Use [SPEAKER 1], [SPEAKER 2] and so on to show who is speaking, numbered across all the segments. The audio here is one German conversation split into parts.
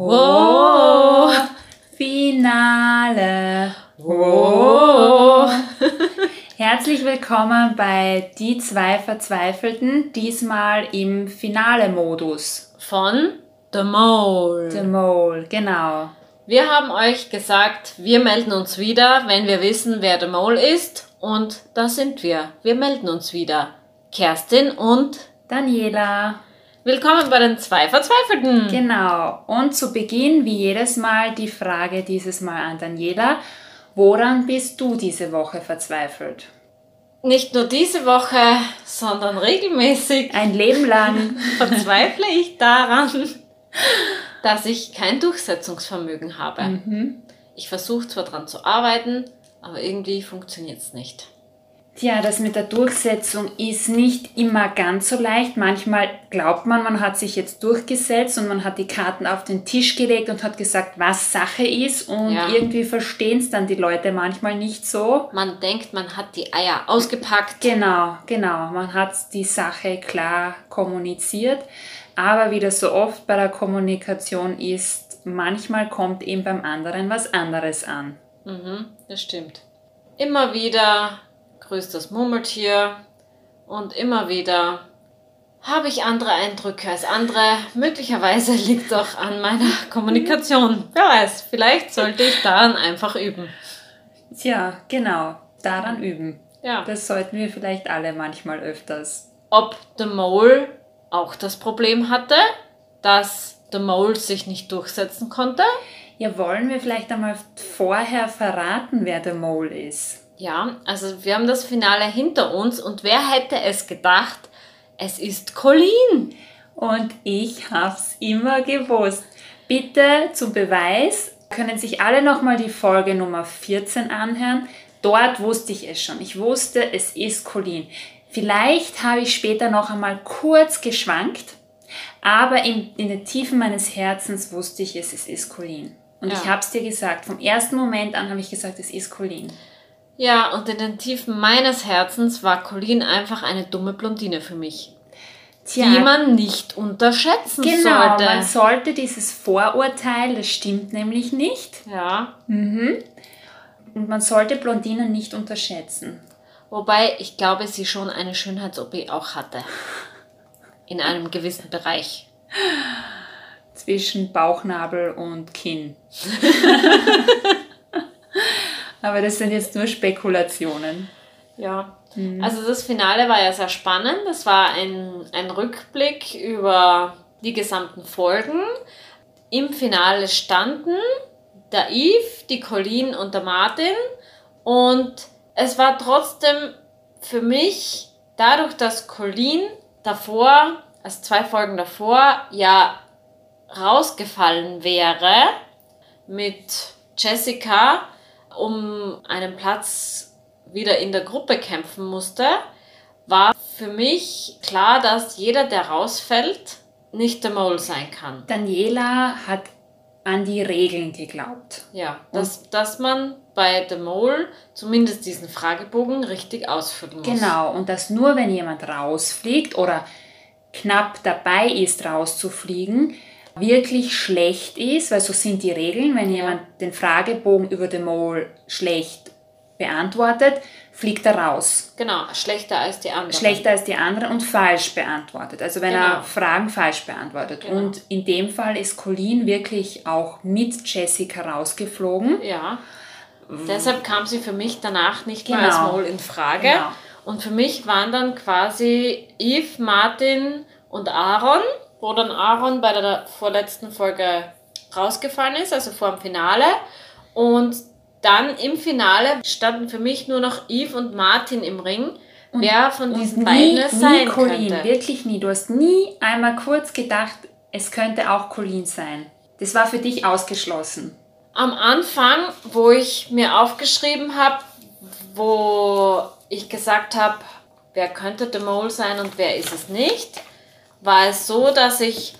[SPEAKER 1] Oh, Finale. Oh. Herzlich willkommen bei Die zwei Verzweifelten, diesmal im Finale-Modus.
[SPEAKER 2] Von The Mole.
[SPEAKER 1] The Mole, genau.
[SPEAKER 2] Wir haben euch gesagt, wir melden uns wieder, wenn wir wissen, wer The Mole ist. Und da sind wir. Wir melden uns wieder. Kerstin und
[SPEAKER 1] Daniela.
[SPEAKER 2] Willkommen bei den zwei Verzweifelten.
[SPEAKER 1] Genau. Und zu Beginn, wie jedes Mal, die Frage dieses Mal an Daniela. Woran bist du diese Woche verzweifelt?
[SPEAKER 2] Nicht nur diese Woche, sondern regelmäßig.
[SPEAKER 1] Ein Leben lang
[SPEAKER 2] verzweifle ich daran, dass ich kein Durchsetzungsvermögen habe.
[SPEAKER 1] Mhm.
[SPEAKER 2] Ich versuche zwar daran zu arbeiten, aber irgendwie funktioniert es nicht.
[SPEAKER 1] Tja, das mit der Durchsetzung ist nicht immer ganz so leicht. Manchmal glaubt man, man hat sich jetzt durchgesetzt und man hat die Karten auf den Tisch gelegt und hat gesagt, was Sache ist und ja. irgendwie verstehen es dann die Leute manchmal nicht so.
[SPEAKER 2] Man denkt, man hat die Eier ausgepackt.
[SPEAKER 1] Genau, genau. Man hat die Sache klar kommuniziert. Aber wie das so oft bei der Kommunikation ist, manchmal kommt eben beim anderen was anderes an.
[SPEAKER 2] Mhm, das stimmt. Immer wieder grüßt das Murmeltier und immer wieder habe ich andere Eindrücke als andere. Möglicherweise liegt auch an meiner Kommunikation. Wer weiß, vielleicht sollte ich daran einfach üben.
[SPEAKER 1] Tja, genau, daran üben. Ja. Das sollten wir vielleicht alle manchmal öfters.
[SPEAKER 2] Ob The Mole auch das Problem hatte, dass The Mole sich nicht durchsetzen konnte?
[SPEAKER 1] Ja, wollen wir vielleicht einmal vorher verraten, wer The Mole ist?
[SPEAKER 2] Ja, also wir haben das Finale hinter uns und wer hätte es gedacht, es ist Colleen.
[SPEAKER 1] Und ich hab's immer gewusst. Bitte zum Beweis können sich alle nochmal die Folge Nummer 14 anhören. Dort wusste ich es schon. Ich wusste, es ist Colleen. Vielleicht habe ich später noch einmal kurz geschwankt, aber in, in den Tiefen meines Herzens wusste ich es, es ist Colleen. Und ja. ich habe es dir gesagt. Vom ersten Moment an habe ich gesagt, es ist Colleen.
[SPEAKER 2] Ja, und in den Tiefen meines Herzens war Colleen einfach eine dumme Blondine für mich. Tja, die man nicht unterschätzen
[SPEAKER 1] genau,
[SPEAKER 2] sollte.
[SPEAKER 1] man sollte dieses Vorurteil, das stimmt nämlich nicht.
[SPEAKER 2] Ja.
[SPEAKER 1] Mhm. Und man sollte Blondinen nicht unterschätzen.
[SPEAKER 2] Wobei ich glaube, sie schon eine Schönheits-OP auch hatte. In einem gewissen Bereich.
[SPEAKER 1] Zwischen Bauchnabel und Kinn. Aber das sind jetzt nur Spekulationen.
[SPEAKER 2] Ja. Mhm. Also das Finale war ja sehr spannend. Das war ein, ein Rückblick über die gesamten Folgen. Im Finale standen der Yves, die Colleen und der Martin. Und es war trotzdem für mich, dadurch, dass Colleen davor, also zwei Folgen davor, ja rausgefallen wäre mit Jessica, um einen Platz wieder in der Gruppe kämpfen musste, war für mich klar, dass jeder, der rausfällt, nicht der Mole sein kann.
[SPEAKER 1] Daniela hat an die Regeln geglaubt.
[SPEAKER 2] Ja, dass, dass man bei The Mole zumindest diesen Fragebogen richtig ausfüllen muss.
[SPEAKER 1] Genau, und dass nur wenn jemand rausfliegt oder knapp dabei ist, rauszufliegen, wirklich schlecht ist, weil so sind die Regeln, wenn jemand den Fragebogen über den Mole schlecht beantwortet, fliegt er raus.
[SPEAKER 2] Genau, schlechter als die anderen.
[SPEAKER 1] Schlechter als die anderen und falsch beantwortet. Also wenn genau. er Fragen falsch beantwortet. Genau. Und in dem Fall ist Colleen wirklich auch mit Jessica rausgeflogen.
[SPEAKER 2] Ja. Deshalb kam sie für mich danach nicht genau. mehr als genau. Mole in Frage. Genau. Und für mich waren dann quasi Eve, Martin und Aaron wo dann Aaron bei der vorletzten Folge rausgefallen ist, also vor dem Finale. Und dann im Finale standen für mich nur noch Eve und Martin im Ring. Und, wer von diesen nie, beiden es sein nie Colleen, könnte.
[SPEAKER 1] Wirklich nie. Du hast nie einmal kurz gedacht, es könnte auch Colleen sein. Das war für dich ausgeschlossen.
[SPEAKER 2] Am Anfang, wo ich mir aufgeschrieben habe, wo ich gesagt habe, wer könnte The Mole sein und wer ist es nicht, war es so, dass ich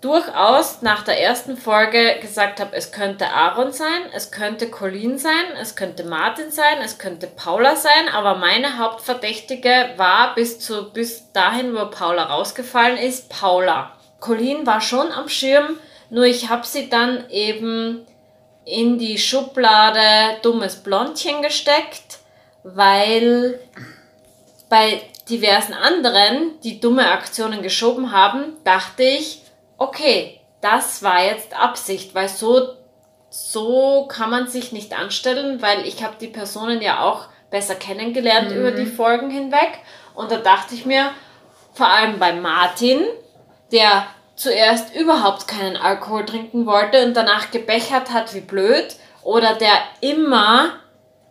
[SPEAKER 2] durchaus nach der ersten Folge gesagt habe, es könnte Aaron sein, es könnte Colleen sein, es könnte Martin sein, es könnte Paula sein, aber meine Hauptverdächtige war bis, zu, bis dahin, wo Paula rausgefallen ist, Paula. Colleen war schon am Schirm, Nur ich habe sie dann eben in die Schublade dummes Blondchen gesteckt, weil bei diversen anderen, die dumme Aktionen geschoben haben, dachte ich, okay, das war jetzt Absicht, weil so, so kann man sich nicht anstellen, weil ich habe die Personen ja auch besser kennengelernt mhm. über die Folgen hinweg. Und da dachte ich mir, vor allem bei Martin, der zuerst überhaupt keinen Alkohol trinken wollte und danach gebechert hat wie blöd, oder der immer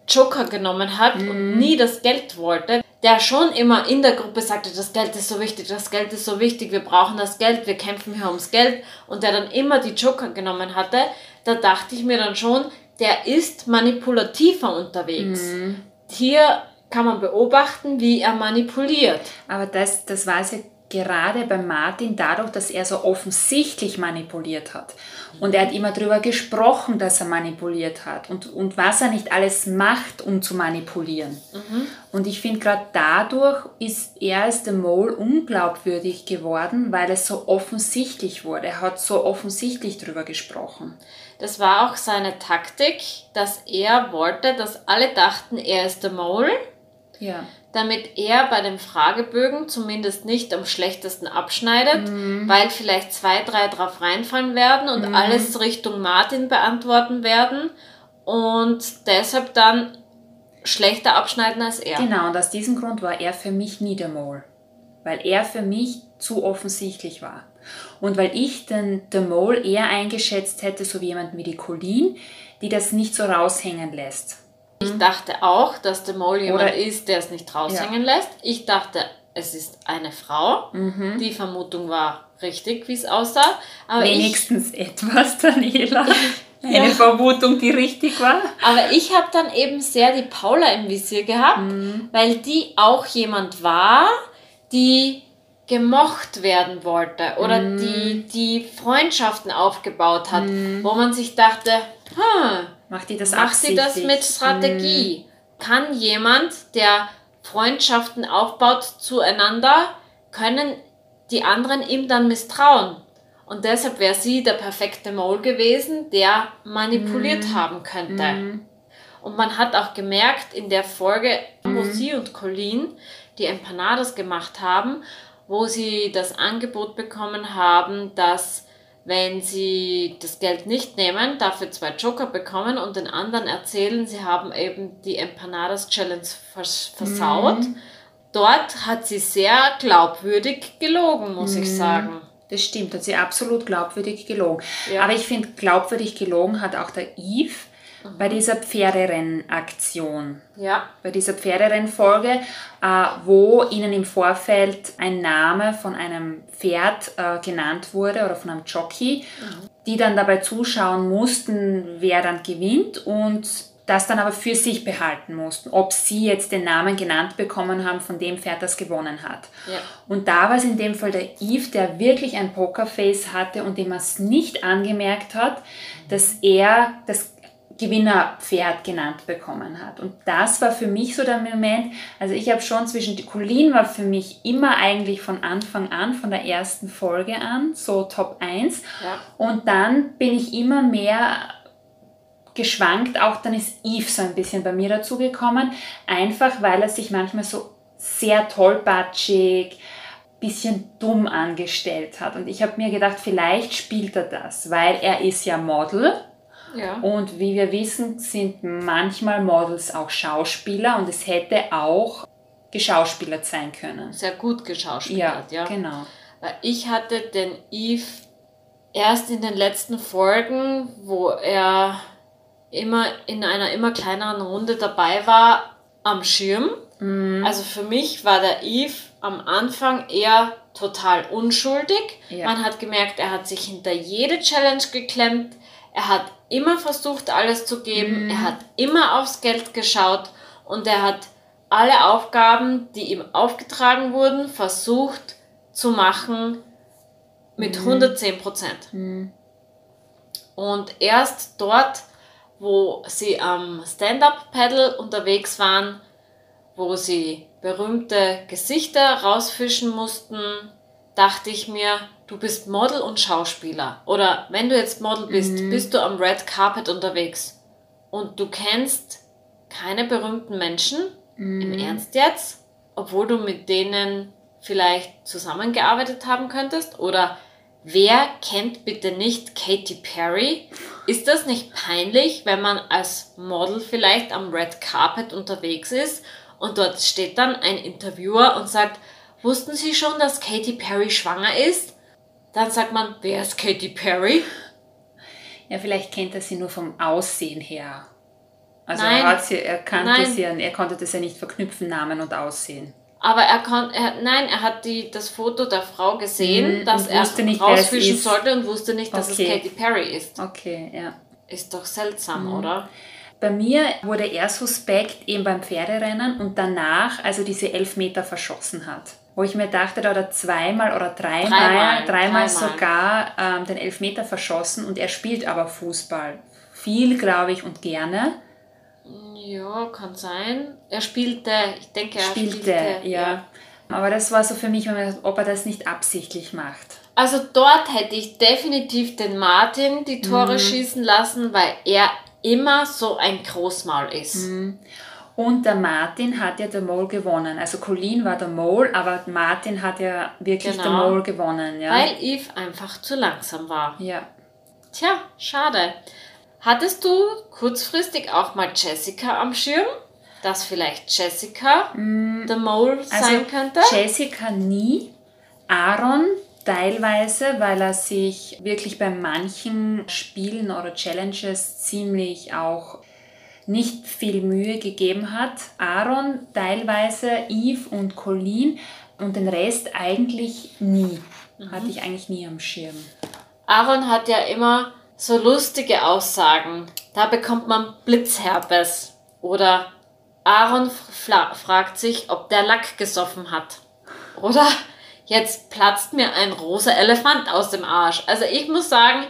[SPEAKER 2] Joker genommen hat mhm. und nie das Geld wollte, der schon immer in der Gruppe sagte, das Geld ist so wichtig, das Geld ist so wichtig, wir brauchen das Geld, wir kämpfen hier ums Geld und der dann immer die Joker genommen hatte, da dachte ich mir dann schon, der ist manipulativer unterwegs. Mhm. Hier kann man beobachten, wie er manipuliert.
[SPEAKER 1] Aber das, das war ja gerade bei Martin dadurch, dass er so offensichtlich manipuliert hat. Und er hat immer darüber gesprochen, dass er manipuliert hat und, und was er nicht alles macht, um zu manipulieren. Mhm. Und ich finde, gerade dadurch ist er als der Mole unglaubwürdig geworden, weil es so offensichtlich wurde. Er hat so offensichtlich darüber gesprochen.
[SPEAKER 2] Das war auch seine Taktik, dass er wollte, dass alle dachten, er ist der Mole. Ja damit er bei den Fragebögen zumindest nicht am schlechtesten abschneidet, mhm. weil vielleicht zwei, drei drauf reinfallen werden und mhm. alles Richtung Martin beantworten werden und deshalb dann schlechter abschneiden als er.
[SPEAKER 1] Genau, und aus diesem Grund war er für mich nie der Mole, weil er für mich zu offensichtlich war. Und weil ich den, den Mole eher eingeschätzt hätte, so wie jemand wie die Colleen, die das nicht so raushängen lässt
[SPEAKER 2] ich mhm. dachte auch, dass der Mole jemand Oder ist, der es nicht raushängen ja. lässt. Ich dachte, es ist eine Frau. Mhm. Die Vermutung war richtig, wie es aussah.
[SPEAKER 1] Aber Wenigstens ich, etwas, Daniela. Eine ja. Vermutung, die richtig war.
[SPEAKER 2] Aber ich habe dann eben sehr die Paula im Visier gehabt, mhm. weil die auch jemand war, die gemocht werden wollte oder mhm. die, die Freundschaften aufgebaut hat, mhm. wo man sich dachte, hm,
[SPEAKER 1] Macht die das
[SPEAKER 2] Macht sie das mit Strategie? Mhm. Kann jemand, der Freundschaften aufbaut zueinander, können die anderen ihm dann misstrauen? Und deshalb wäre sie der perfekte Mole gewesen, der manipuliert mhm. haben könnte. Mhm. Und man hat auch gemerkt in der Folge, wo mhm. sie und Colleen die Empanadas gemacht haben, wo sie das Angebot bekommen haben, dass wenn sie das Geld nicht nehmen, dafür zwei Joker bekommen und den anderen erzählen, sie haben eben die Empanadas Challenge vers versaut. Mhm. Dort hat sie sehr glaubwürdig gelogen, muss mhm. ich sagen.
[SPEAKER 1] Das stimmt, hat sie absolut glaubwürdig gelogen. Ja. Aber ich finde, glaubwürdig gelogen hat auch der Eve mhm. bei dieser Pferderennaktion. Ja. Bei dieser Pferderennfolge, äh, wo ihnen im Vorfeld ein Name von einem Pferd äh, genannt wurde oder von einem Jockey, mhm. die dann dabei zuschauen mussten, wer dann gewinnt und das dann aber für sich behalten mussten, ob sie jetzt den Namen genannt bekommen haben von dem Pferd, das gewonnen hat. Ja. Und da war es in dem Fall der Eve, der wirklich ein Pokerface hatte und dem man es nicht angemerkt hat, dass er das Gewinnerpferd genannt bekommen hat. Und das war für mich so der Moment, also ich habe schon zwischen, Colleen war für mich immer eigentlich von Anfang an, von der ersten Folge an, so Top 1. Ja. Und dann bin ich immer mehr geschwankt, auch dann ist Eve so ein bisschen bei mir dazugekommen, einfach weil er sich manchmal so sehr tollpatschig, bisschen dumm angestellt hat. Und ich habe mir gedacht, vielleicht spielt er das, weil er ist ja Model ja. Und wie wir wissen, sind manchmal Models auch Schauspieler und es hätte auch geschauspielert sein können.
[SPEAKER 2] Sehr gut geschauspielert,
[SPEAKER 1] ja. ja. Genau.
[SPEAKER 2] Weil ich hatte den Eve erst in den letzten Folgen, wo er immer in einer immer kleineren Runde dabei war, am Schirm. Mhm. Also für mich war der Eve am Anfang eher total unschuldig. Ja. Man hat gemerkt, er hat sich hinter jede Challenge geklemmt. Er hat immer versucht, alles zu geben. Mhm. Er hat immer aufs Geld geschaut und er hat alle Aufgaben, die ihm aufgetragen wurden, versucht zu machen mit mhm. 110 Prozent. Mhm. Und erst dort, wo sie am Stand-up-Paddle unterwegs waren, wo sie berühmte Gesichter rausfischen mussten, dachte ich mir, du bist Model und Schauspieler. Oder wenn du jetzt Model bist, mhm. bist du am Red Carpet unterwegs und du kennst keine berühmten Menschen, mhm. im Ernst jetzt, obwohl du mit denen vielleicht zusammengearbeitet haben könntest? Oder wer kennt bitte nicht Katy Perry? Ist das nicht peinlich, wenn man als Model vielleicht am Red Carpet unterwegs ist und dort steht dann ein Interviewer und sagt, wussten Sie schon, dass Katy Perry schwanger ist? Dann sagt man, wer ist Katy Perry?
[SPEAKER 1] Ja, vielleicht kennt er sie nur vom Aussehen her. Also Nein. er, hat sie, er, kannte sie, er konnte das ja nicht verknüpfen, Namen und Aussehen.
[SPEAKER 2] Aber er konnte, nein, er hat die, das Foto der Frau gesehen, mhm, dass er nicht, rausfischen sollte und wusste nicht, dass okay. es Katy Perry ist.
[SPEAKER 1] Okay, ja.
[SPEAKER 2] Ist doch seltsam, mhm. oder?
[SPEAKER 1] Bei mir wurde er suspekt eben beim Pferderennen und danach, also diese elf Meter verschossen hat. Wo ich mir dachte, da hat er zweimal oder dreimal, dreimal, dreimal, sogar ähm, den Elfmeter verschossen und er spielt aber Fußball. Viel, glaube ich, und gerne.
[SPEAKER 2] Ja, kann sein. Er spielte, ich denke, er
[SPEAKER 1] spielte. spielte ja. ja. Aber das war so für mich, ob er das nicht absichtlich macht.
[SPEAKER 2] Also dort hätte ich definitiv den Martin die Tore mhm. schießen lassen, weil er immer so ein Großmaul ist. Mhm.
[SPEAKER 1] Und der Martin hat ja der Mole gewonnen. Also Colleen war der Mole, aber Martin hat ja wirklich genau. der Mole gewonnen. Ja.
[SPEAKER 2] Weil Eve einfach zu langsam war.
[SPEAKER 1] Ja.
[SPEAKER 2] Tja, schade. Hattest du kurzfristig auch mal Jessica am Schirm? Dass vielleicht Jessica mm, der Mole also sein könnte?
[SPEAKER 1] Jessica nie. Aaron teilweise, weil er sich wirklich bei manchen Spielen oder Challenges ziemlich auch nicht viel Mühe gegeben hat. Aaron teilweise, Eve und Colleen und den Rest eigentlich nie. Mhm. Hatte ich eigentlich nie am Schirm.
[SPEAKER 2] Aaron hat ja immer so lustige Aussagen. Da bekommt man Blitzherpes. Oder Aaron fragt sich, ob der Lack gesoffen hat. Oder jetzt platzt mir ein rosa Elefant aus dem Arsch. Also ich muss sagen,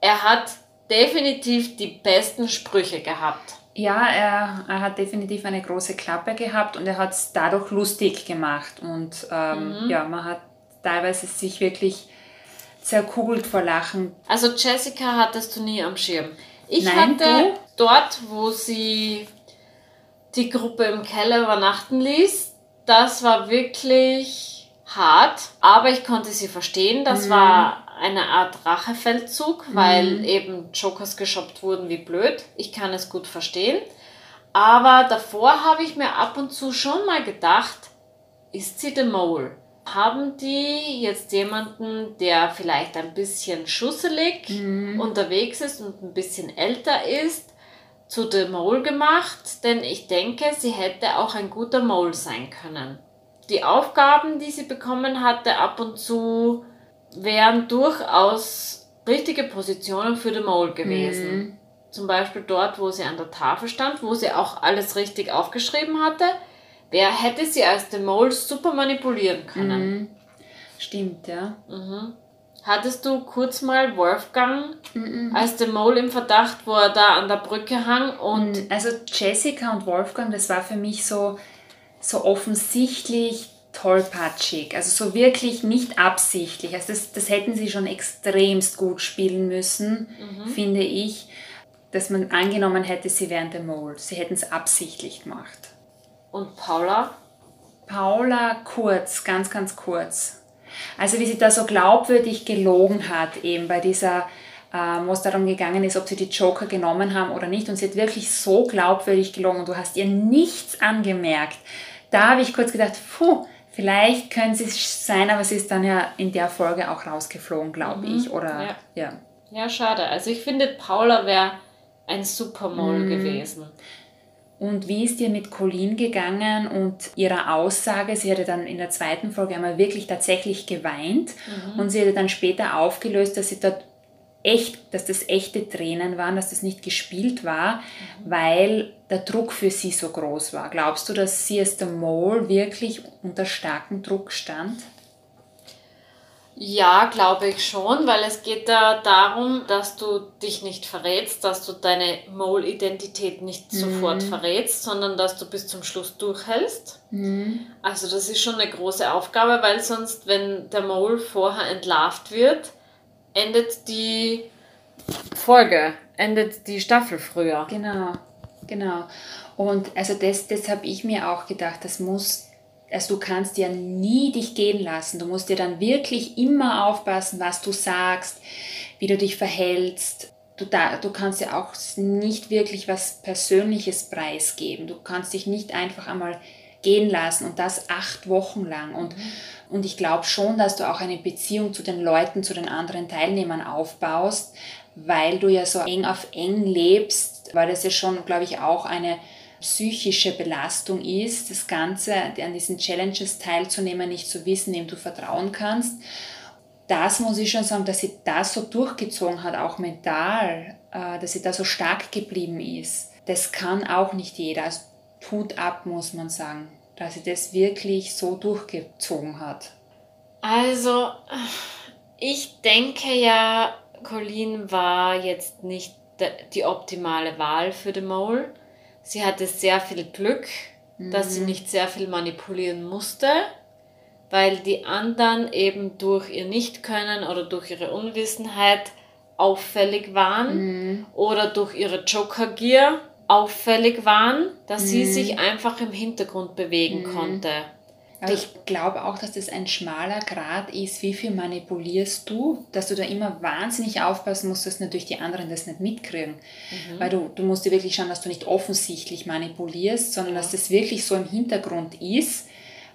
[SPEAKER 2] er hat definitiv die besten Sprüche gehabt.
[SPEAKER 1] Ja, er, er hat definitiv eine große Klappe gehabt und er hat es dadurch lustig gemacht. Und ähm, mhm. ja, man hat teilweise sich wirklich zerkugelt vor Lachen.
[SPEAKER 2] Also Jessica hattest du nie am Schirm. Ich Nein, hatte du? dort, wo sie die Gruppe im Keller übernachten ließ, das war wirklich hart, aber ich konnte sie verstehen. Das mhm. war eine Art Rachefeldzug, weil mhm. eben Jokers geshoppt wurden wie blöd. Ich kann es gut verstehen. Aber davor habe ich mir ab und zu schon mal gedacht, ist sie der Mole? Haben die jetzt jemanden, der vielleicht ein bisschen schusselig mhm. unterwegs ist und ein bisschen älter ist, zu The Mole gemacht? Denn ich denke, sie hätte auch ein guter Mole sein können. Die Aufgaben, die sie bekommen hatte, ab und zu wären durchaus richtige Positionen für The Mole gewesen. Mhm. Zum Beispiel dort, wo sie an der Tafel stand, wo sie auch alles richtig aufgeschrieben hatte Wer hätte sie als The Mole super manipulieren können?
[SPEAKER 1] Mhm. Stimmt, ja.
[SPEAKER 2] Mhm. Hattest du kurz mal Wolfgang mhm. als The Mole im Verdacht, wo er da an der Brücke hang? Und
[SPEAKER 1] mhm. also Jessica und Wolfgang, das war für mich so, so offensichtlich tollpatschig. Also so wirklich nicht absichtlich. Also das, das hätten sie schon extremst gut spielen müssen, mhm. finde ich, dass man angenommen hätte, sie wären The Mole. Sie hätten es absichtlich gemacht.
[SPEAKER 2] Und Paula?
[SPEAKER 1] Paula kurz, ganz, ganz kurz. Also wie sie da so glaubwürdig gelogen hat, eben bei dieser, äh, wo es darum gegangen ist, ob sie die Joker genommen haben oder nicht. Und sie hat wirklich so glaubwürdig gelogen und du hast ihr nichts angemerkt. Da habe ich kurz gedacht, puh, vielleicht können sie es sein, aber sie ist dann ja in der Folge auch rausgeflogen, glaube mhm. ich. Oder
[SPEAKER 2] ja. ja. Ja, schade. Also ich finde, Paula wäre ein Supermodel mhm. gewesen.
[SPEAKER 1] Und wie ist dir mit Colleen gegangen und ihrer Aussage? Sie hatte dann in der zweiten Folge einmal wirklich tatsächlich geweint mhm. und sie hatte dann später aufgelöst, dass sie dort echt, dass das echte Tränen waren, dass das nicht gespielt war, weil der Druck für sie so groß war. Glaubst du, dass sie als der Mole wirklich unter starkem Druck stand?
[SPEAKER 2] Ja, glaube ich schon, weil es geht da darum, dass du dich nicht verrätst, dass du deine Mole-Identität nicht mhm. sofort verrätst, sondern dass du bis zum Schluss durchhältst. Mhm. Also das ist schon eine große Aufgabe, weil sonst, wenn der Mole vorher entlarvt wird, endet die Folge, endet die Staffel früher.
[SPEAKER 1] Genau, genau. Und also das, das habe ich mir auch gedacht, das muss also du kannst ja nie dich gehen lassen. Du musst dir dann wirklich immer aufpassen, was du sagst, wie du dich verhältst. Du, da, du kannst ja auch nicht wirklich was Persönliches preisgeben. Du kannst dich nicht einfach einmal gehen lassen und das acht Wochen lang. Und, mhm. Und ich glaube schon, dass du auch eine Beziehung zu den Leuten, zu den anderen Teilnehmern aufbaust, weil du ja so eng auf eng lebst, weil das ja schon, glaube ich, auch eine psychische Belastung ist, das Ganze an diesen Challenges teilzunehmen, nicht zu wissen, wem du vertrauen kannst. Das muss ich schon sagen, dass sie das so durchgezogen hat, auch mental, äh, dass sie da so stark geblieben ist. Das kann auch nicht jeder. Also tut ab, muss man sagen, dass sie das wirklich so durchgezogen hat.
[SPEAKER 2] Also, ich denke ja, Colleen war jetzt nicht die optimale Wahl für The Mole sie hatte sehr viel Glück, mhm. dass sie mhm. nicht sehr viel manipulieren musste, weil die anderen eben durch ihr Nichtkönnen oder durch ihre Unwissenheit auffällig waren mhm. oder durch ihre Joker-Gier auffällig waren, dass mhm. sie sich einfach im Hintergrund bewegen mhm. konnte.
[SPEAKER 1] Aber ich glaube auch, dass das ein schmaler Grad ist, wie viel manipulierst du, dass du da immer wahnsinnig aufpassen musst, dass natürlich die anderen das nicht mitkriegen. Mhm. Weil du, du musst dir wirklich schauen, dass du nicht offensichtlich manipulierst, sondern dass das wirklich so im Hintergrund ist,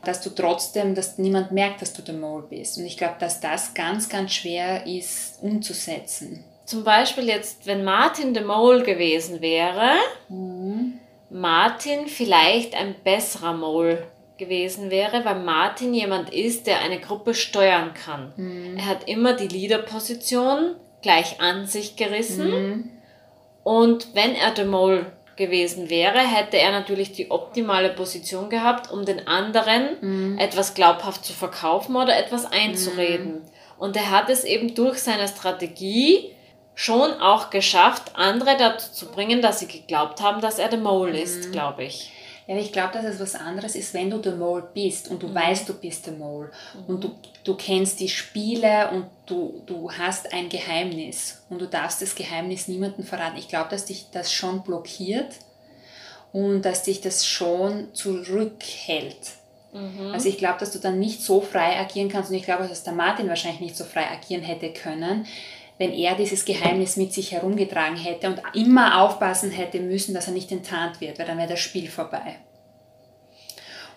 [SPEAKER 1] dass du trotzdem, dass niemand merkt, dass du der Mole bist. Und ich glaube, dass das ganz, ganz schwer ist umzusetzen.
[SPEAKER 2] Zum Beispiel jetzt, wenn Martin der Mole gewesen wäre, mhm. Martin vielleicht ein besserer Mole gewesen wäre, weil Martin jemand ist, der eine Gruppe steuern kann. Mhm. Er hat immer die Leaderposition gleich an sich gerissen. Mhm. Und wenn er der Mole gewesen wäre, hätte er natürlich die optimale Position gehabt, um den anderen mhm. etwas glaubhaft zu verkaufen oder etwas einzureden. Mhm. Und er hat es eben durch seine Strategie schon auch geschafft, andere dazu zu bringen, dass sie geglaubt haben, dass er der Mole ist, mhm. glaube ich.
[SPEAKER 1] Ja, ich glaube, dass es was anderes ist, wenn du der Mole bist und du mhm. weißt, du bist der Mole mhm. und du, du kennst die Spiele und du, du hast ein Geheimnis und du darfst das Geheimnis niemandem verraten. Ich glaube, dass dich das schon blockiert und dass dich das schon zurückhält. Mhm. Also ich glaube, dass du dann nicht so frei agieren kannst und ich glaube, dass der Martin wahrscheinlich nicht so frei agieren hätte können, wenn er dieses Geheimnis mit sich herumgetragen hätte und immer aufpassen hätte müssen, dass er nicht enttarnt wird, weil dann wäre das Spiel vorbei.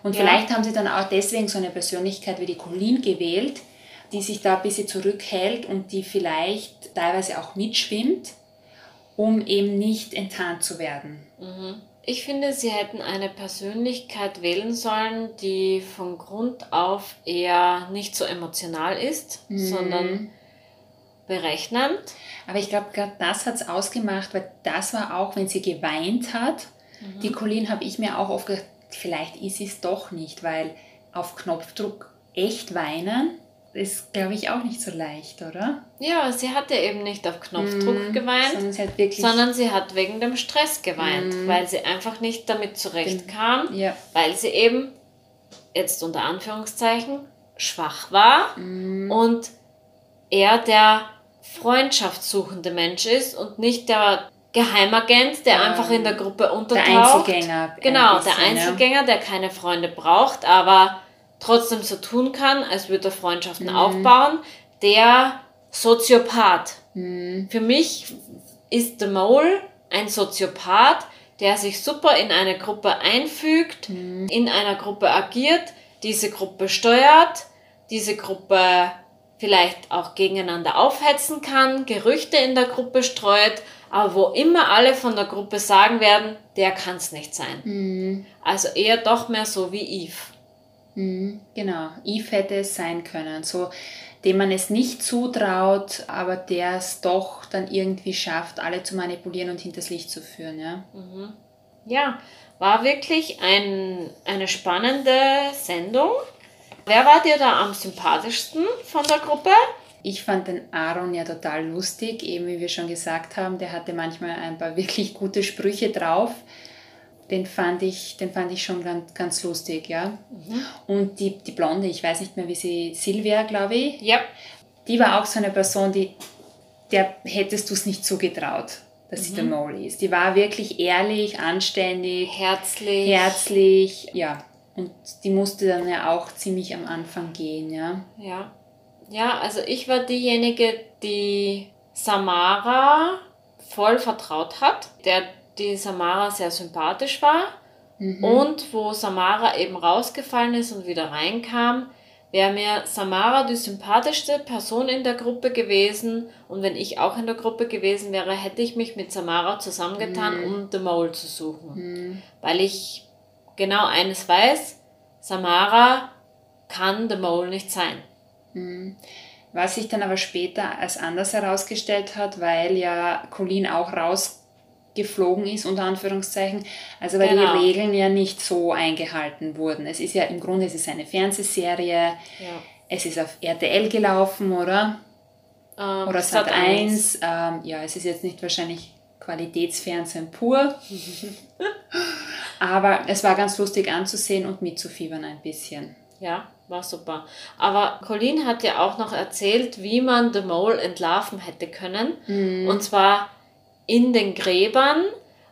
[SPEAKER 1] Und ja. vielleicht haben sie dann auch deswegen so eine Persönlichkeit wie die Colleen gewählt, die sich da ein bisschen zurückhält und die vielleicht teilweise auch mitschwimmt, um eben nicht enttarnt zu werden.
[SPEAKER 2] Mhm. Ich finde, sie hätten eine Persönlichkeit wählen sollen, die von Grund auf eher nicht so emotional ist, mhm. sondern berechnend.
[SPEAKER 1] Aber ich glaube, gerade das hat es ausgemacht, weil das war auch, wenn sie geweint hat. Mhm. Die Colleen habe ich mir auch oft gedacht, vielleicht ist es doch nicht, weil auf Knopfdruck echt weinen ist, glaube ich, auch nicht so leicht, oder?
[SPEAKER 2] Ja, sie hatte eben nicht auf Knopfdruck mm, geweint, sondern sie, hat wirklich sondern sie hat wegen dem Stress geweint, mm. weil sie einfach nicht damit zurechtkam, ja. weil sie eben, jetzt unter Anführungszeichen, schwach war mm. und er der freundschaftssuchende Mensch ist und nicht der Geheimagent, der ähm, einfach in der Gruppe untertaucht. Der Einzelgänger. Genau, bisschen, der Einzelgänger, der keine Freunde braucht, aber trotzdem so tun kann, als würde er Freundschaften mhm. aufbauen. Der Soziopath. Mhm. Für mich ist der Mole ein Soziopath, der sich super in eine Gruppe einfügt, mhm. in einer Gruppe agiert, diese Gruppe steuert, diese Gruppe vielleicht auch gegeneinander aufhetzen kann, Gerüchte in der Gruppe streut, aber wo immer alle von der Gruppe sagen werden, der kann es nicht sein. Mhm. Also eher doch mehr so wie Eve.
[SPEAKER 1] Mhm, genau, Eve hätte es sein können, so dem man es nicht zutraut, aber der es doch dann irgendwie schafft, alle zu manipulieren und hinters Licht zu führen. Ja,
[SPEAKER 2] mhm. ja war wirklich ein, eine spannende Sendung. Wer war dir da am sympathischsten von der Gruppe?
[SPEAKER 1] Ich fand den Aaron ja total lustig, eben wie wir schon gesagt haben. Der hatte manchmal ein paar wirklich gute Sprüche drauf. Den fand ich, den fand ich schon ganz, ganz lustig, ja. Mhm. Und die, die Blonde, ich weiß nicht mehr, wie sie, Silvia, glaube ich.
[SPEAKER 2] Ja.
[SPEAKER 1] Die war auch so eine Person, die, der hättest du es nicht zugetraut, dass mhm. sie der Mole ist. Die war wirklich ehrlich, anständig,
[SPEAKER 2] herzlich.
[SPEAKER 1] Herzlich, ja. Und die musste dann ja auch ziemlich am Anfang gehen, ja.
[SPEAKER 2] Ja. Ja, also ich war diejenige, die Samara voll vertraut hat, der die Samara sehr sympathisch war. Mhm. Und wo Samara eben rausgefallen ist und wieder reinkam, wäre mir Samara die sympathischste Person in der Gruppe gewesen. Und wenn ich auch in der Gruppe gewesen wäre, hätte ich mich mit Samara zusammengetan, mhm. um The Mole zu suchen. Mhm. Weil ich genau eines weiß, Samara kann The Mole nicht sein.
[SPEAKER 1] Mhm. Was sich dann aber später als anders herausgestellt hat, weil ja Colleen auch rausgeflogen ist, unter Anführungszeichen. Also weil genau. die Regeln ja nicht so eingehalten wurden. Es ist ja im Grunde es ist eine Fernsehserie. Ja. Es ist auf RTL gelaufen, oder? Ähm, oder Sat 1. Ähm, ja, es ist jetzt nicht wahrscheinlich Qualitätsfernsehen pur. aber es war ganz lustig anzusehen und mitzufiebern ein bisschen.
[SPEAKER 2] Ja, war super. Aber Colleen hat ja auch noch erzählt, wie man The Mole entlarven hätte können. Mhm. Und zwar in den Gräbern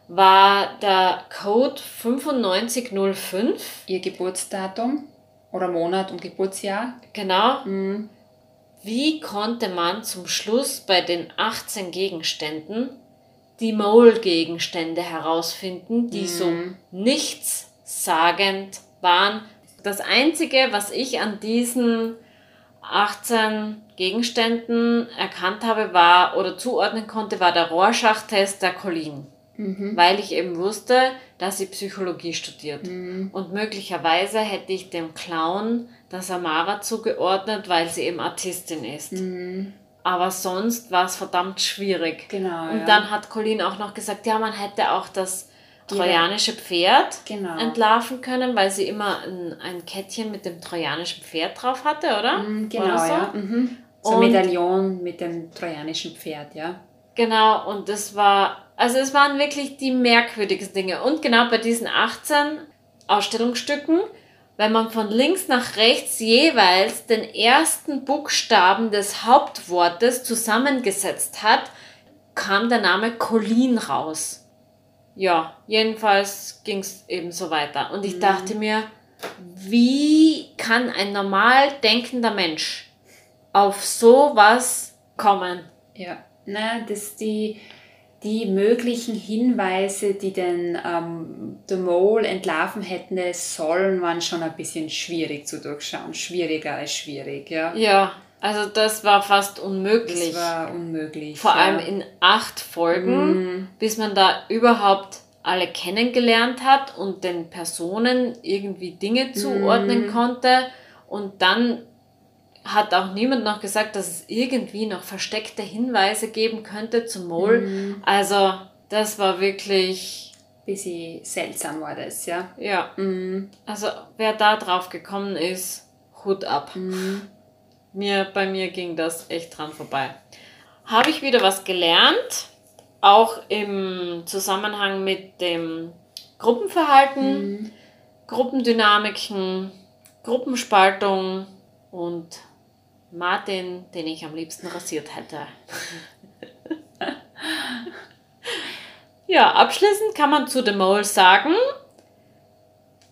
[SPEAKER 2] war der Code 9505.
[SPEAKER 1] Ihr Geburtsdatum oder Monat und Geburtsjahr.
[SPEAKER 2] Genau. Mhm. Wie konnte man zum Schluss bei den 18 Gegenständen die Mole-Gegenstände herausfinden, die mhm. so nichtssagend waren, das Einzige, was ich an diesen 18 Gegenständen erkannt habe, war oder zuordnen konnte, war der Rorschach-Test der Colleen. Mhm. Weil ich eben wusste, dass sie Psychologie studiert. Mhm. Und möglicherweise hätte ich dem Clown der Samara zugeordnet, weil sie eben Artistin ist. Mhm. Aber sonst war es verdammt schwierig.
[SPEAKER 1] Genau.
[SPEAKER 2] Und ja. dann hat Colleen auch noch gesagt, ja, man hätte auch das trojanische Pferd genau. entlarven können, weil sie immer ein, ein Kettchen mit dem trojanischen Pferd drauf hatte, oder?
[SPEAKER 1] Mhm, genau, so? ja. Mhm. So ein Medaillon mit dem trojanischen Pferd, ja.
[SPEAKER 2] Genau, und das war, also es waren wirklich die merkwürdigsten Dinge. Und genau bei diesen 18 Ausstellungsstücken, wenn man von links nach rechts jeweils den ersten Buchstaben des Hauptwortes zusammengesetzt hat, kam der Name Colin raus ja, jedenfalls ging es eben so weiter. Und ich mhm. dachte mir, wie kann ein normal denkender Mensch auf sowas kommen?
[SPEAKER 1] Ja, na, dass die, die möglichen Hinweise, die den ähm, The Mole entlarven hätten sollen, waren schon ein bisschen schwierig zu durchschauen. Schwieriger als schwierig, ja.
[SPEAKER 2] Ja, also das war fast unmöglich.
[SPEAKER 1] Das war unmöglich.
[SPEAKER 2] Vor ja. allem in acht Folgen, mhm. bis man da überhaupt alle kennengelernt hat und den Personen irgendwie Dinge zuordnen mhm. konnte. Und dann hat auch niemand noch gesagt, dass es irgendwie noch versteckte Hinweise geben könnte zum Mol. Mhm. Also das war wirklich
[SPEAKER 1] bisschen seltsam war das, ja.
[SPEAKER 2] Ja. Mhm. Also wer da drauf gekommen ist, Hut ab. Mhm. Mir, bei mir ging das echt dran vorbei. Habe ich wieder was gelernt, auch im Zusammenhang mit dem Gruppenverhalten, mhm. Gruppendynamiken, Gruppenspaltung und Martin, den ich am liebsten rasiert hätte. ja, abschließend kann man zu The Mole sagen,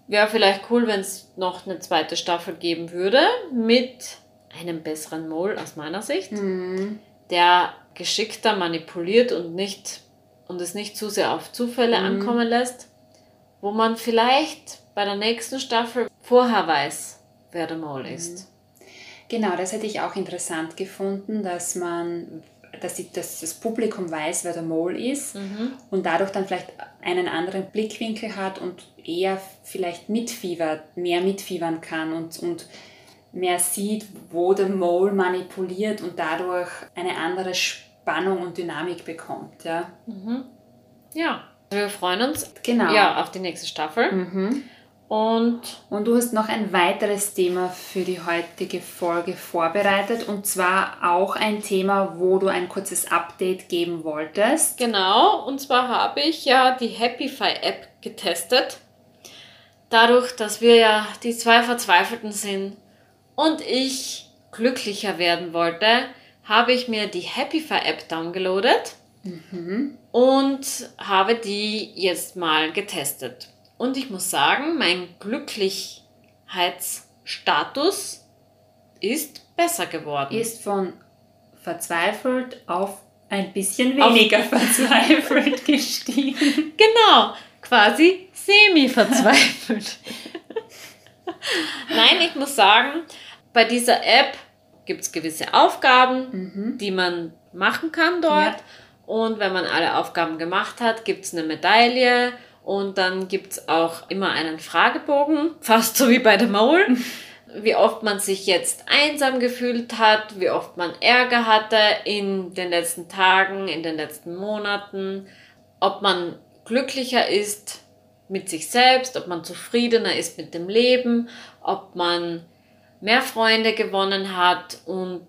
[SPEAKER 2] wäre vielleicht cool, wenn es noch eine zweite Staffel geben würde mit einem besseren Mole aus meiner Sicht, mhm. der geschickter manipuliert und nicht und es nicht zu sehr auf Zufälle mhm. ankommen lässt, wo man vielleicht bei der nächsten Staffel vorher weiß, wer der Mole mhm. ist.
[SPEAKER 1] Genau, das hätte ich auch interessant gefunden, dass man, dass, die, dass das Publikum weiß, wer der Mole ist mhm. und dadurch dann vielleicht einen anderen Blickwinkel hat und eher vielleicht mitfiebert, mehr mitfiebern kann und, und mehr sieht, wo der Mole manipuliert und dadurch eine andere Spannung und Dynamik bekommt. Ja,
[SPEAKER 2] mhm. ja. wir freuen uns genau. ja, auf die nächste Staffel. Mhm. Und,
[SPEAKER 1] und du hast noch ein weiteres Thema für die heutige Folge vorbereitet und zwar auch ein Thema, wo du ein kurzes Update geben wolltest.
[SPEAKER 2] Genau, und zwar habe ich ja die Happify App getestet. Dadurch, dass wir ja die zwei Verzweifelten sind und ich glücklicher werden wollte, habe ich mir die Happify App downgeloadet mhm. und habe die jetzt mal getestet. Und ich muss sagen, mein Glücklichkeitsstatus ist besser geworden.
[SPEAKER 1] Ist von verzweifelt auf ein bisschen weniger auf verzweifelt gestiegen.
[SPEAKER 2] Genau, quasi semi-verzweifelt. Nein, ich muss sagen, bei dieser App gibt es gewisse Aufgaben, mhm. die man machen kann dort. Ja. Und wenn man alle Aufgaben gemacht hat, gibt es eine Medaille und dann gibt es auch immer einen Fragebogen, fast so wie bei der Mole. wie oft man sich jetzt einsam gefühlt hat, wie oft man Ärger hatte in den letzten Tagen, in den letzten Monaten, ob man glücklicher ist mit sich selbst, ob man zufriedener ist mit dem Leben, ob man mehr Freunde gewonnen hat. Und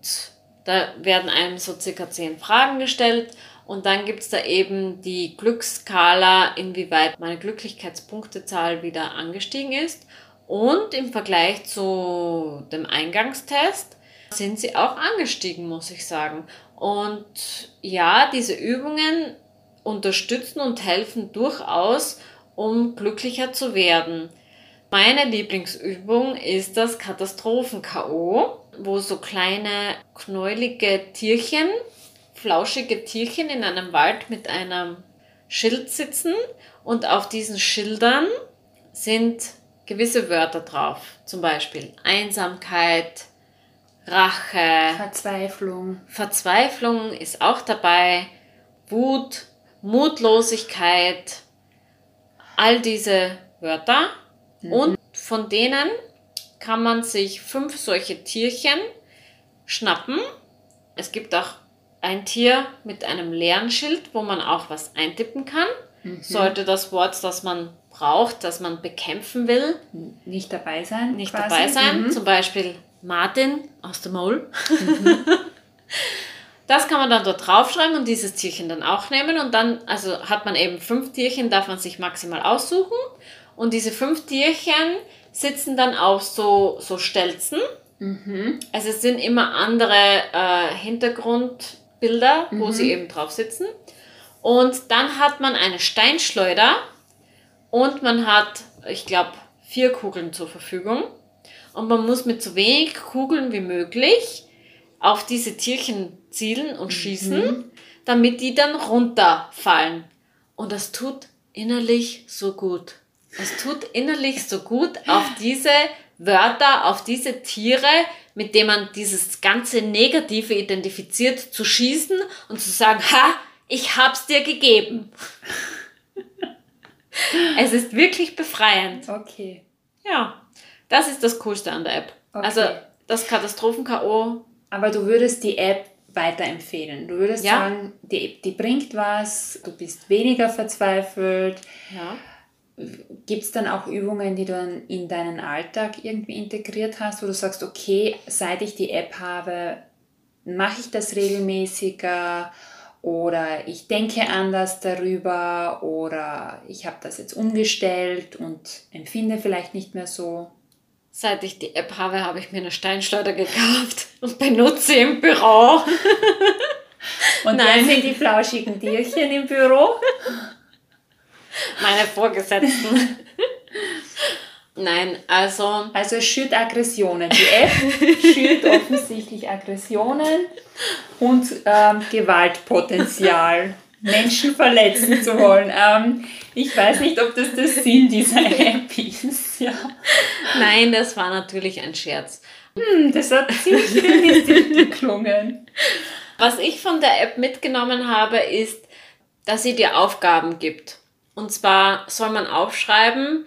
[SPEAKER 2] da werden einem so circa zehn Fragen gestellt und dann gibt es da eben die Glücksskala, inwieweit meine Glücklichkeitspunktezahl wieder angestiegen ist. Und im Vergleich zu dem Eingangstest sind sie auch angestiegen, muss ich sagen. Und ja, diese Übungen unterstützen und helfen durchaus, um glücklicher zu werden. Meine Lieblingsübung ist das Katastrophen-KO, wo so kleine knäulige Tierchen flauschige Tierchen in einem Wald mit einem Schild sitzen und auf diesen Schildern sind gewisse Wörter drauf. Zum Beispiel Einsamkeit, Rache,
[SPEAKER 1] Verzweiflung.
[SPEAKER 2] Verzweiflung ist auch dabei, Wut, Mutlosigkeit, all diese Wörter. Mhm. Und von denen kann man sich fünf solche Tierchen schnappen. Es gibt auch ein Tier mit einem leeren Schild, wo man auch was eintippen kann. Mhm. Sollte das Wort, das man braucht, das man bekämpfen will,
[SPEAKER 1] nicht dabei sein.
[SPEAKER 2] Nicht quasi. dabei sein. Mhm. Zum Beispiel Martin aus der Maul. Mhm. Das kann man dann dort draufschreiben und dieses Tierchen dann auch nehmen. Und dann, also hat man eben fünf Tierchen, darf man sich maximal aussuchen. Und diese fünf Tierchen sitzen dann auf so, so Stelzen. Mhm. Also es sind immer andere äh, Hintergrund. Bilder, wo mhm. sie eben drauf sitzen. Und dann hat man eine Steinschleuder und man hat, ich glaube, vier Kugeln zur Verfügung. Und man muss mit so wenig Kugeln wie möglich auf diese Tierchen zielen und mhm. schießen, damit die dann runterfallen. Und das tut innerlich so gut. Es tut innerlich so gut, auf diese Wörter, auf diese Tiere mit dem man dieses ganze Negative identifiziert, zu schießen und zu sagen, ha, ich hab's dir gegeben. es ist wirklich befreiend.
[SPEAKER 1] Okay.
[SPEAKER 2] Ja, das ist das Coolste an der App. Okay. Also das Katastrophen-K.O.
[SPEAKER 1] Aber du würdest die App weiterempfehlen. Du würdest ja. sagen, die, die bringt was, du bist weniger verzweifelt.
[SPEAKER 2] Ja.
[SPEAKER 1] Gibt es dann auch Übungen, die du dann in deinen Alltag irgendwie integriert hast, wo du sagst, okay, seit ich die App habe, mache ich das regelmäßiger oder ich denke anders darüber oder ich habe das jetzt umgestellt und empfinde vielleicht nicht mehr so?
[SPEAKER 2] Seit ich die App habe, habe ich mir eine Steinschleuder gekauft und benutze im Büro.
[SPEAKER 1] und Nein. sind die flauschigen Tierchen im Büro?
[SPEAKER 2] Meine Vorgesetzten. Nein, also.
[SPEAKER 1] Also es schürt Aggressionen. Die App schürt offensichtlich Aggressionen und ähm, Gewaltpotenzial. Menschen verletzen zu wollen. Ähm, ich weiß nicht, ob das der Sinn dieser App ist. Ja.
[SPEAKER 2] Nein, das war natürlich ein Scherz.
[SPEAKER 1] Hm, das hat ziemlich realistisch geklungen.
[SPEAKER 2] Was ich von der App mitgenommen habe, ist, dass sie dir Aufgaben gibt. Und zwar soll man aufschreiben,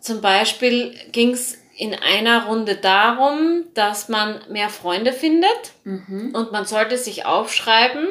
[SPEAKER 2] zum Beispiel ging es in einer Runde darum, dass man mehr Freunde findet mhm. und man sollte sich aufschreiben,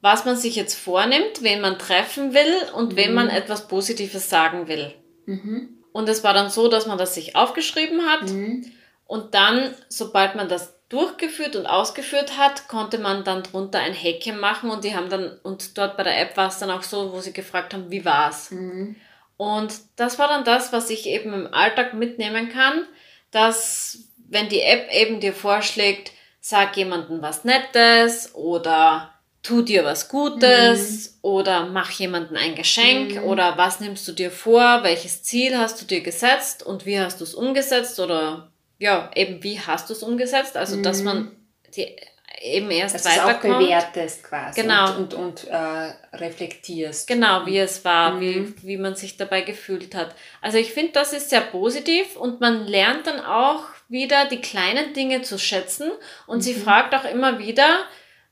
[SPEAKER 2] was man sich jetzt vornimmt, wen man treffen will und mhm. wem man etwas Positives sagen will. Mhm. Und es war dann so, dass man das sich aufgeschrieben hat
[SPEAKER 1] Mhm.
[SPEAKER 2] und dann, sobald man das durchgeführt und ausgeführt hat, konnte man dann drunter ein Häkchen machen und die haben dann, und dort bei der App war es dann auch so, wo sie gefragt haben, wie war's?
[SPEAKER 1] Mhm.
[SPEAKER 2] Und das war dann das, was ich eben im Alltag mitnehmen kann, dass wenn die App eben dir vorschlägt, sag jemandem was Nettes oder tu dir was Gutes oder mach jemandem ein Geschenk
[SPEAKER 1] Mhm.
[SPEAKER 2] oder was nimmst du dir vor, welches Ziel hast du dir gesetzt und wie hast du es umgesetzt oder ja, eben wie hast du es umgesetzt, also dass
[SPEAKER 1] Mhm.
[SPEAKER 2] man die eben erst
[SPEAKER 1] Dass
[SPEAKER 2] weiterkommt.
[SPEAKER 1] bewertest quasi
[SPEAKER 2] Genau.
[SPEAKER 1] und, und, und äh, reflektierst.
[SPEAKER 2] Genau, wie es war,
[SPEAKER 1] Mhm.
[SPEAKER 2] wie, wie man sich dabei gefühlt hat. Also ich finde, das ist sehr positiv und man lernt dann auch wieder die kleinen Dinge zu schätzen und sie
[SPEAKER 1] Mhm.
[SPEAKER 2] fragt auch immer wieder,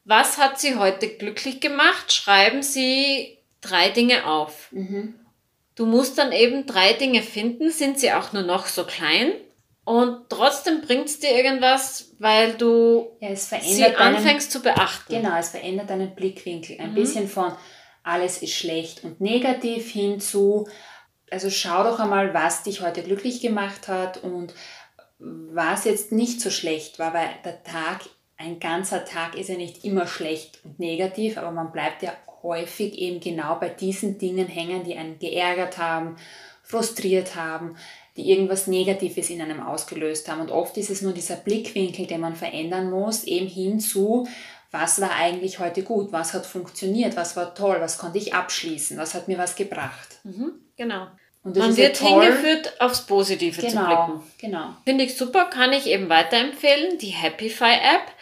[SPEAKER 2] was hat sie heute glücklich gemacht? Schreiben Sie drei Dinge auf.
[SPEAKER 1] Mhm.
[SPEAKER 2] Du musst dann eben drei Dinge finden, sind sie auch nur noch so klein und trotzdem bringt es dir irgendwas, weil du
[SPEAKER 1] Ja, es
[SPEAKER 2] sie
[SPEAKER 1] deinen,
[SPEAKER 2] anfängst zu beachten.
[SPEAKER 1] Genau, es verändert deinen Blickwinkel. Ein
[SPEAKER 2] Mhm.
[SPEAKER 1] bisschen von alles ist schlecht und negativ hin zu, also schau doch einmal, was dich heute glücklich gemacht hat und was jetzt nicht so schlecht war, weil der Tag, ein ganzer Tag ist ja nicht immer schlecht und negativ, aber man bleibt ja häufig eben genau bei diesen Dingen hängen, die einen geärgert haben, frustriert haben, die irgendwas Negatives in einem ausgelöst haben. Und oft ist es nur dieser Blickwinkel, den man verändern muss, eben hinzu, was war eigentlich heute gut, was hat funktioniert, was war toll, was konnte ich abschließen, was hat mir was gebracht.
[SPEAKER 2] Mhm, genau.
[SPEAKER 1] Und das
[SPEAKER 2] Man
[SPEAKER 1] ist ja
[SPEAKER 2] wird
[SPEAKER 1] toll.
[SPEAKER 2] hingeführt, aufs Positive zu
[SPEAKER 1] Genau,
[SPEAKER 2] blicken.
[SPEAKER 1] genau.
[SPEAKER 2] Finde ich super, kann ich eben weiterempfehlen, die Happify App.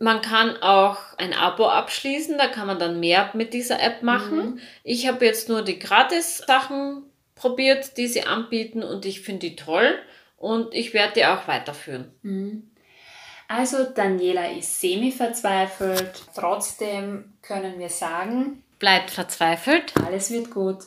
[SPEAKER 2] Man kann auch ein Abo abschließen, da kann man dann mehr mit dieser App machen. Ich habe jetzt nur die Gratis-Sachen probiert, die sie anbieten und ich finde die toll und ich werde die auch weiterführen.
[SPEAKER 1] Mhm. Also Daniela ist semi-verzweifelt. Trotzdem können wir sagen,
[SPEAKER 2] Bleibt verzweifelt.
[SPEAKER 1] alles wird gut.